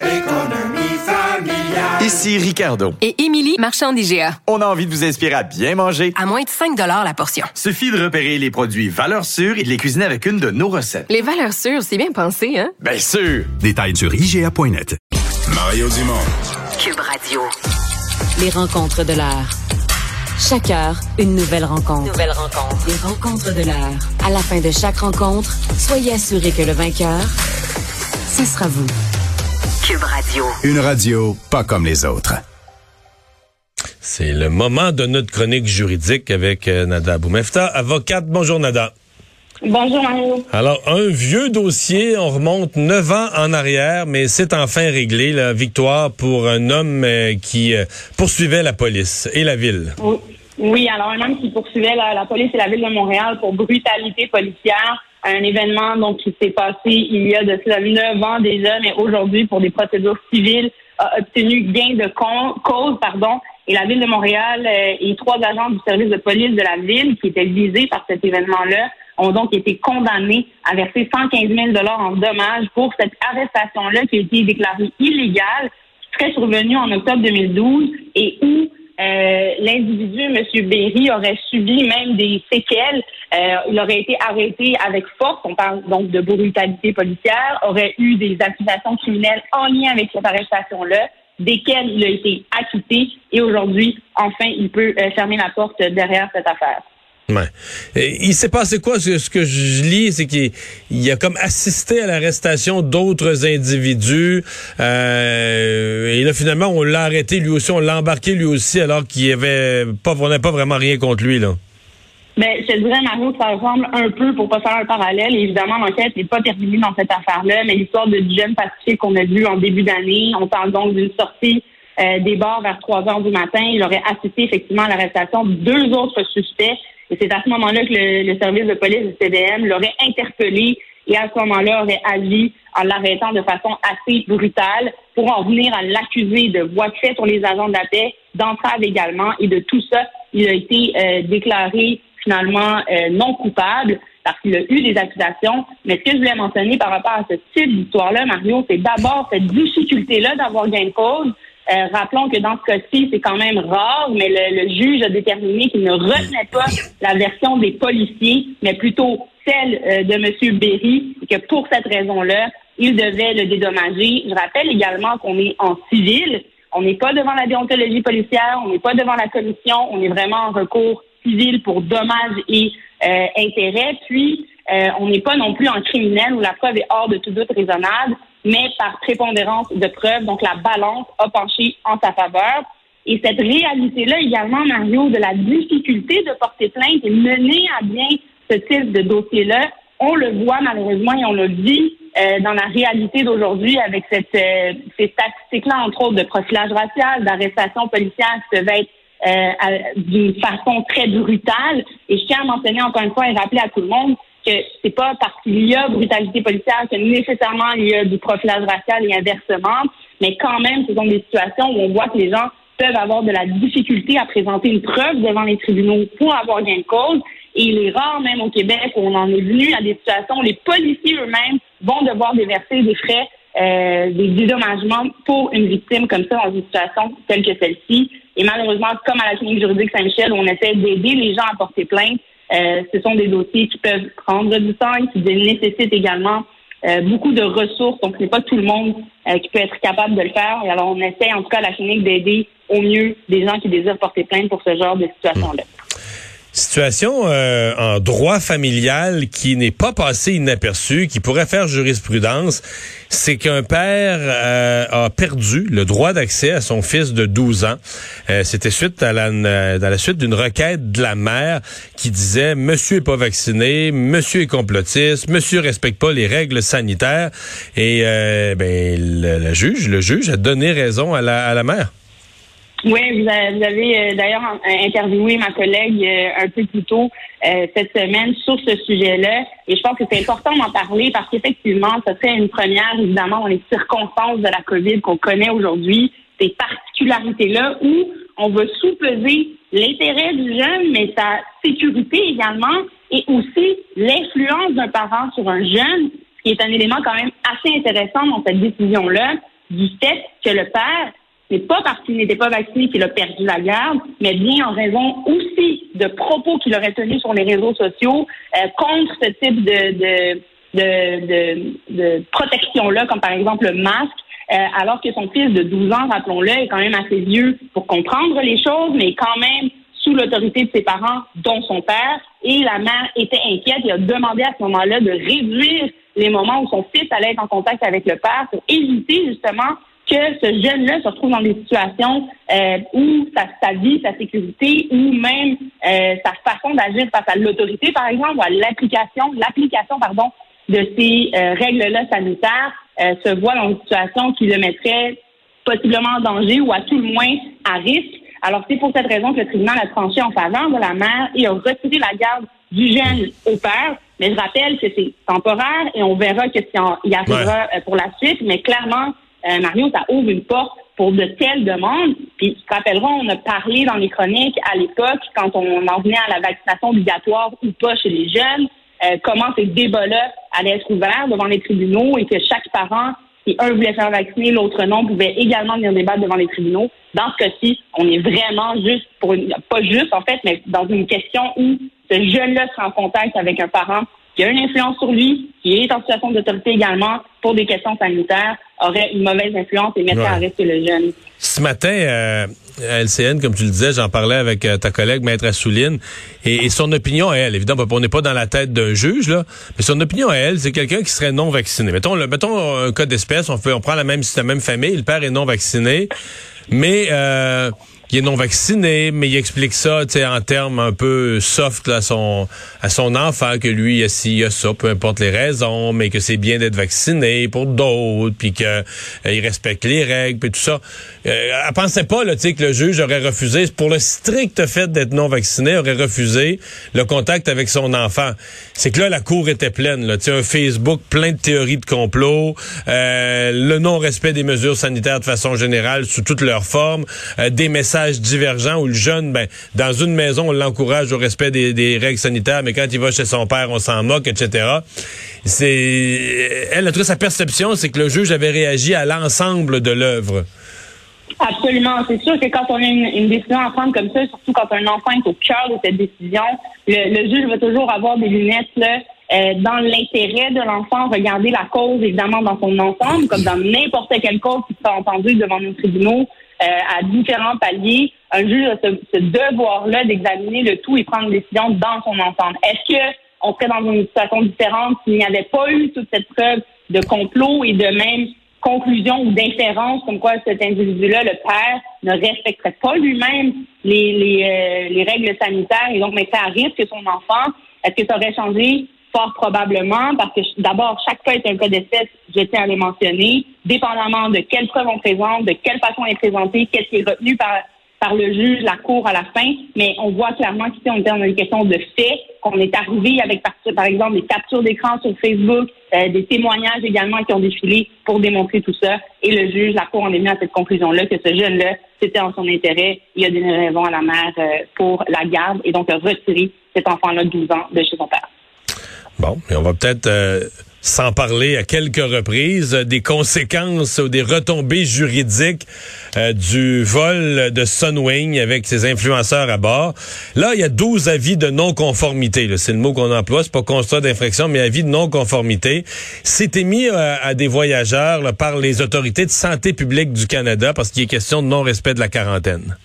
Économie familiale. Ici Ricardo. Et Émilie, marchand d'IGA. On a envie de vous inspirer à bien manger. À moins de 5 la portion. Suffit de repérer les produits valeurs sûres et de les cuisiner avec une de nos recettes. Les valeurs sûres, c'est bien pensé, hein? Bien sûr! Détails sur IGA.net. Mario Dumont. Cube Radio. Les rencontres de l'heure. Chaque heure, une nouvelle rencontre. Nouvelle rencontre. Les rencontres de l'heure. À la fin de chaque rencontre, soyez assurés que le vainqueur, ce sera vous. Cube Radio. Une radio pas comme les autres. C'est le moment de notre chronique juridique avec euh, Nada Boumefta, avocate. Bonjour Nada. Bonjour Mario. Alors, un vieux dossier, on remonte neuf ans en arrière, mais c'est enfin réglé. La victoire pour un homme euh, qui euh, poursuivait la police et la ville. Oui. Oui, alors un homme qui poursuivait la, la police et la ville de Montréal pour brutalité policière, un événement donc qui s'est passé il y a de cela neuf ans déjà, mais aujourd'hui pour des procédures civiles a obtenu gain de cause, pardon, et la ville de Montréal euh, et trois agents du service de police de la ville qui étaient visés par cet événement-là ont donc été condamnés à verser 115 000 dollars en dommages pour cette arrestation-là qui a été déclarée illégale, qui serait survenue en octobre 2012 et où euh, l'individu, M. Berry, aurait subi même des séquelles. Euh, il aurait été arrêté avec force, on parle donc de brutalité policière, aurait eu des accusations criminelles en lien avec cette arrestation-là, desquelles il a été acquitté et aujourd'hui, enfin, il peut euh, fermer la porte derrière cette affaire. Ouais. Il s'est passé quoi? Ce que je lis, c'est qu'il il a comme assisté à l'arrestation d'autres individus. Euh, et là, finalement, on l'a arrêté lui aussi, on l'a embarqué lui aussi, alors qu'il avait pas, pas vraiment rien contre lui, là. Mais je te dirais, Mario, ça ressemble un peu, pour pas faire un parallèle, évidemment, l'enquête n'est pas terminée dans cette affaire-là, mais l'histoire de du jeune pacifique qu'on a vu en début d'année, on parle donc d'une sortie euh, des bars vers 3 heures du matin. Il aurait assisté effectivement à l'arrestation de deux autres suspects, et c'est à ce moment-là que le, le service de police du CDM l'aurait interpellé et à ce moment-là aurait agi en l'arrêtant de façon assez brutale pour en venir à l'accuser de voie de fait sur les agents de la paix, d'entrave également, et de tout ça, il a été euh, déclaré finalement euh, non coupable parce qu'il a eu des accusations. Mais ce que je voulais mentionner par rapport à ce type d'histoire-là, Mario, c'est d'abord cette difficulté-là d'avoir gain de cause. Euh, rappelons que dans ce cas-ci, c'est quand même rare, mais le, juge a déterminé qu'il ne retenait pas la version des policiers, mais plutôt celle euh, de M. Berry, et que pour cette raison-là, il devait le dédommager. Je rappelle également qu'on est en civil, on n'est pas devant la déontologie policière, on n'est pas devant la commission, on est vraiment en recours civil pour dommages et euh, intérêts. Puis, euh, on n'est pas non plus en criminel où la preuve est hors de tout doute raisonnable, mais par prépondérance de preuves. Donc, la balance a penché en sa faveur. Et cette réalité-là également, Mario, de la difficulté de porter plainte et mener à bien ce type de dossier-là, on le voit malheureusement et on le vit euh, dans la réalité d'aujourd'hui avec cette, euh, ces statistiques-là, entre autres, de profilage racial, d'arrestation policière qui peuvent être euh, d'une façon très brutale. Et je tiens à mentionner encore une fois et rappeler à tout le monde que c'est pas parce qu'il y a brutalité policière que nécessairement il y a du profilage racial et inversement, mais quand même, ce sont des situations où on voit que les gens peuvent avoir de la difficulté à présenter une preuve devant les tribunaux pour avoir gain de cause. Et il est rare, même au Québec, où on en est venu à des situations où les policiers eux-mêmes vont devoir déverser des frais, euh, des dédommagements pour une victime comme ça dans une situation telle que celle-ci. Et malheureusement, comme à la clinique juridique Saint-Michel, on essaie d'aider les gens à porter plainte, euh, ce sont des dossiers qui peuvent prendre du temps et qui nécessitent également euh, beaucoup de ressources. Donc, ce n'est pas tout le monde euh, qui peut être capable de le faire. Et alors, on essaie, en tout cas, à la clinique, d'aider au mieux des gens qui désirent porter plainte pour ce genre de situation-là. Situation euh, en droit familial qui n'est pas passé inaperçu, qui pourrait faire jurisprudence, c'est qu'un père euh, a perdu le droit d'accès à son fils de 12 ans. Euh, c'était suite à la, dans la suite d'une requête de la mère qui disait Monsieur est pas vacciné, Monsieur est complotiste, Monsieur respecte pas les règles sanitaires. Et ben le, juge, le juge a donné raison à la, à la mère. Oui, vous avez, euh, d'ailleurs interviewé ma collègue euh, un peu plus tôt euh, cette semaine sur ce sujet-là. Et je pense que c'est important d'en parler parce qu'effectivement, ce serait une première, évidemment, dans les circonstances de la COVID qu'on connaît aujourd'hui, ces particularités-là où on va sous-peser l'intérêt du jeune, mais sa sécurité également, et aussi l'influence d'un parent sur un jeune, qui est un élément quand même assez intéressant dans cette décision-là, du fait que le père n'est pas parce qu'il n'était pas vacciné qu'il a perdu la garde, mais bien en raison aussi de propos qu'il aurait tenus sur les réseaux sociaux euh, contre ce type de, de, de, de, protection-là, comme par exemple le masque, euh, alors que son fils de 12 ans, rappelons-le, est quand même assez vieux pour comprendre les choses, mais quand même sous l'autorité de ses parents, dont son père. Et la mère était inquiète et a demandé à ce moment-là de réduire les moments où son fils allait être en contact avec le père pour éviter justement que ce jeune-là se retrouve dans des situations euh, où sa, vie, sa sécurité ou même euh, sa façon d'agir face à l'autorité, par exemple, ou à l'application, l'application, pardon, de ces euh, règles-là sanitaires, se voit dans une situation qui le mettrait possiblement en danger ou à tout le moins à risque. Alors, c'est pour cette raison que le tribunal a tranché en faveur de la mère et a retiré la garde du jeune au père. Mais je rappelle que c'est temporaire et on verra ce qu'il y arrivera pour la suite. Mais clairement, euh, Mario, ça ouvre une porte pour de telles demandes. Puis, rappellerons, on a parlé dans les chroniques à l'époque, quand on en venait à la vaccination obligatoire ou pas chez les jeunes, euh, comment ces débats-là allaient être ouverts devant les tribunaux et que chaque parent, si un voulait faire vacciner, l'autre non, pouvait également venir débattre devant les tribunaux. Dans ce cas-ci, on est vraiment juste pour une, pas juste en fait, mais dans une question où ce jeune-là sera en contact avec un parent qui a une influence sur lui, qui est en situation d'autorité également pour des questions sanitaires, aurait une mauvaise influence et mettrait à risque le jeune. Ce matin, euh, à LCN, comme tu le disais, j'en parlais avec euh, ta collègue Maître Assouline, et, son opinion à elle, évidemment, on n'est pas dans la tête d'un juge, là, mais son opinion à elle, c'est quelqu'un qui serait non vacciné. Mettons, le, mettons un cas d'espèce, on, fait, on prend la même, la même famille, le père est non vacciné, mais... Euh, il est non vacciné, mais il explique ça, en termes un peu soft à son à son enfant que lui, il y a ci, il a ça, peu importe les raisons, mais que c'est bien d'être vacciné pour d'autres, puis que euh, respecte les règles, puis tout ça. Euh, elle pensait pas, là, que le juge aurait refusé, pour le strict fait d'être non vacciné, aurait refusé le contact avec son enfant. C'est que là, la cour était pleine, là, un Facebook plein de théories de complot, euh, le non-respect des mesures sanitaires de façon générale sous toutes euh, des messages divergent où le jeune, ben, dans une maison, on l'encourage au respect des, règles sanitaires, mais quand il va chez son père, on s'en moque, etc. C'est, elle, a trouvé sa perception, c'est que le juge avait réagi à l'ensemble de l'œuvre. Absolument. C'est sûr que quand on a une, décision à prendre comme ça, surtout quand un enfant est au cœur de cette décision, le, juge va toujours avoir des lunettes là, euh, dans l'intérêt de l'enfant, regarder la cause évidemment dans son ensemble, comme dans n'importe quelle cause qui sera entendue devant nos tribunaux. Euh, à différents paliers, un juge a ce, devoir-là d'examiner le tout et prendre une décision dans son ensemble. Est-ce que on serait dans une situation différente s'il n'y avait pas eu toute cette preuve de complot et de même conclusion ou d'inférence comme quoi cet individu-là, le père, ne respecterait pas lui-même les, les, euh, les règles sanitaires et donc mettrait à risque son enfant? Est-ce que ça aurait changé Fort probablement, parce que d'abord, chaque cas est un cas d'espèce, je tiens à le mentionner, dépendamment de quelle preuve on présente, de quelle façon elle est présentée, qu'est-ce qui est retenu par, par le juge, la cour à la fin. Mais on voit clairement qu'ici, on est dans une question de fait, qu'on est arrivé avec, par, exemple, des captures d'écran sur Facebook, euh, des témoignages également qui ont défilé pour démontrer tout ça. Et le juge, la cour, en est mis à cette conclusion-là que ce jeune-là, c'était en son intérêt. Il a donné raison à la mère euh, pour la garde et donc a retiré cet enfant-là de 12 ans de chez son père. Bon, on va peut-être euh, s'en parler à quelques reprises euh, des conséquences ou des retombées juridiques euh, du vol de Sunwing avec ses influenceurs à bord. Là, il y a 12 avis de non-conformité. C'est le mot qu'on emploie, c'est pas constat d'infraction, mais avis de non-conformité. C'était mis à des voyageurs par les autorités de santé publique du Canada parce qu'il est question de non-respect de la quarantaine.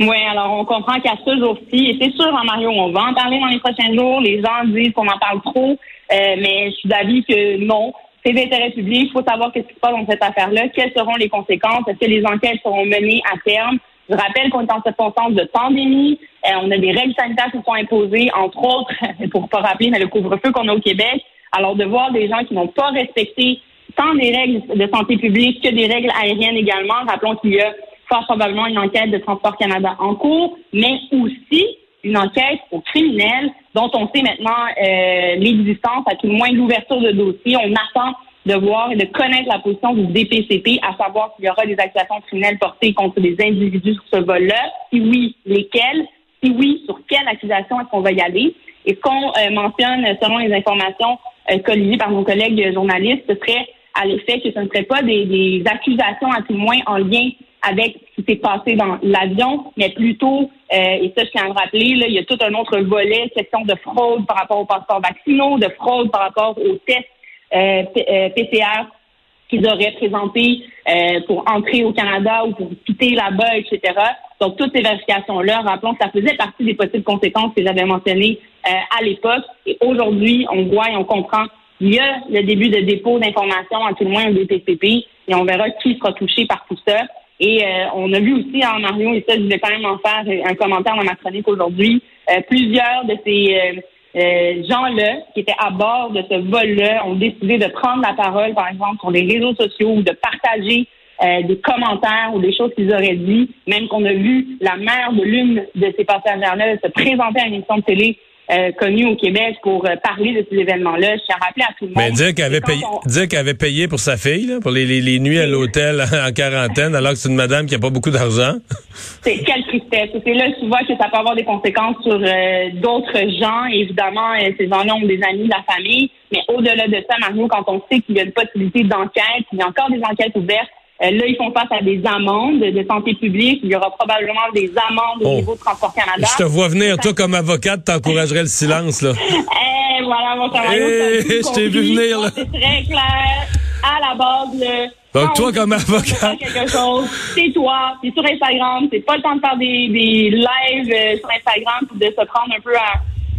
Oui, alors on comprend qu'à ce jour-ci, et c'est sûr, hein, Mario, on va en parler dans les prochains jours. Les gens disent qu'on en parle trop, euh, mais je suis d'avis que non. C'est d'intérêt public. Il faut savoir qu'est-ce qui se passe dans cette affaire-là. Quelles seront les conséquences? Est-ce que les enquêtes seront menées à terme? Je rappelle qu'on est en circonstance de pandémie. Euh, on a des règles sanitaires qui sont imposées, entre autres, pour pas rappeler, mais le couvre-feu qu'on a au Québec. Alors, de voir des gens qui n'ont pas respecté tant des règles de santé publique que des règles aériennes également. Rappelons qu'il y a fort probablement une enquête de Transport Canada en cours, mais aussi une enquête aux criminels dont on sait maintenant euh, l'existence, à tout le moins l'ouverture de dossier. On attend de voir et de connaître la position du DPCP, à savoir s'il y aura des accusations criminelles portées contre des individus sur ce vol-là. Si oui, lesquelles? Si oui, sur quelle accusation est-ce qu'on va y aller? Et ce qu'on euh, mentionne selon les informations euh, par nos collègues journalistes, ce serait à l'effet que ce ne serait pas des, des accusations à tout le moins en lien avec ce qui s'est passé dans l'avion, mais plutôt, euh, et ça je tiens à le rappeler, là, il y a tout un autre volet, question de fraude par rapport aux passeports vaccinaux, de fraude par rapport aux tests euh, PCR qu'ils auraient présentés euh, pour entrer au Canada ou pour quitter là-bas, etc. Donc, toutes ces vérifications-là, rappelons que ça faisait partie des possibles conséquences que j'avais mentionnées à l'époque. Et aujourd'hui, on voit et on comprend il y a le début de dépôt d'informations, à tout le moins au DPCP, et on verra qui sera touché par tout ça. Et euh, on a vu aussi en Mario, et ça, je vais quand même en faire un commentaire dans ma chronique aujourd'hui, euh, plusieurs de ces euh, gens-là qui étaient à bord de ce vol-là ont décidé de prendre la parole, par exemple, sur les réseaux sociaux ou de partager des commentaires ou des choses qu'ils auraient dit, même qu'on a vu la mère de l'une de ces passagères-là se présenter à une émission de télé euh, connu au Québec pour euh, parler de ces événements-là. Je tiens à rappeler à tout le monde. Mais dire qu'elle avait, payé, dire avait payé pour sa fille, là, pour les, les, les nuits à l'hôtel en quarantaine, alors que c'est une madame qui a pas beaucoup d'argent. C'est quelle tristesse. C'est là tu vois que ça peut avoir des conséquences sur euh, d'autres gens. évidemment, ces gens-là ont des amis de la famille. Mais au-delà de ça, Mario, quand on sait qu'il y a une possibilité d'enquête, il y a encore des enquêtes ouvertes, euh, là, ils font face à des amendes de santé publique. Il y aura probablement des amendes au Oh. niveau de Transport Canada. Je te vois venir, toi, comme avocate, t'encouragerais le silence, là. Eh, voilà, mon Mario, Eh, je t'ai vu venir, là. C'est très clair. À la base, là, Donc, toi, comme avocat. quelque chose, c'est toi, c'est sur Instagram, c'est pas le temps de faire des, des lives euh, sur Instagram puis de se prendre un peu à,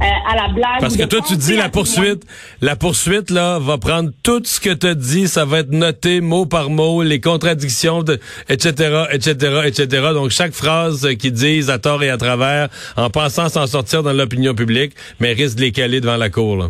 à, à la blague. Parce que toi, tu dis la poursuite. La poursuite, là, va prendre tout ce que tu as dit, ça va être noté mot par mot, les contradictions, de, etc., etc., etc. Donc, chaque phrase euh, qu'ils disent à tort et à travers, en pensant s'en sortir dans l'opinion publique, mais risque de les caler devant la cour, là.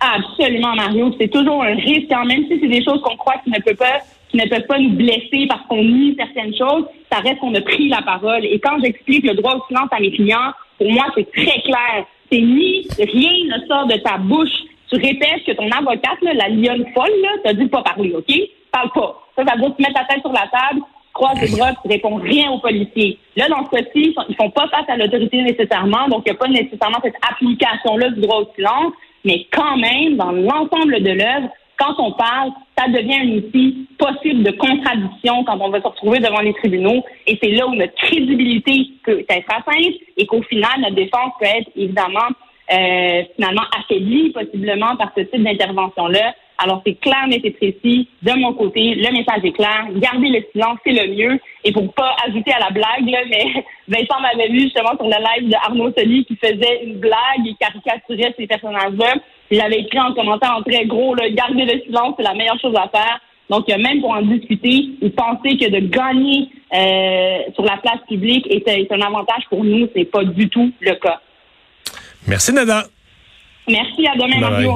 Absolument, Mario. C'est toujours un risque, quand même si c'est des choses qu'on croit qui ne peuvent pas qui ne peuvent pas nous blesser parce qu'on nie certaines choses, ça reste qu'on a pris la parole. Et quand j'explique le droit au silence à mes clients, pour moi, c'est très clair. C'est ni rien ne sort de ta bouche. Tu répètes que ton avocate, là, la lionne folle, là, t'a dit de pas parler, OK? Parle pas. Ça, ça veut dire que tu mets ta tête sur la table, tu croises les bras, tu réponds rien aux policiers. Là, dans ce cas-ci, ils font- pas face à l'autorité nécessairement, donc il n'y a pas nécessairement cette application-là du droit au silence, mais quand même, dans l'ensemble de l'œuvre, quand on parle, ça devient un outil possible de contradiction quand on va se retrouver devant les tribunaux. Et c'est là où notre crédibilité peut être atteinte et qu'au final, notre défense peut être évidemment euh, finalement affaiblie possiblement par ce type d'intervention-là. Alors, c'est clair, mais c'est précis. De mon côté, le message est clair. Garder le silence, c'est le mieux. Et pour pas ajouter à la blague, là, mais Vincent m'avait vu justement sur le live de Arnaud Soli qui faisait une blague et caricaturait ces personnages-là. J'avais écrit en commentaire en très gros, là, garder le silence, c'est la meilleure chose à faire. Donc, même pour en discuter, ou penser que de gagner euh, sur la place publique est, est un avantage pour nous, c'est pas du tout le cas. Merci, Nada. Merci, à demain.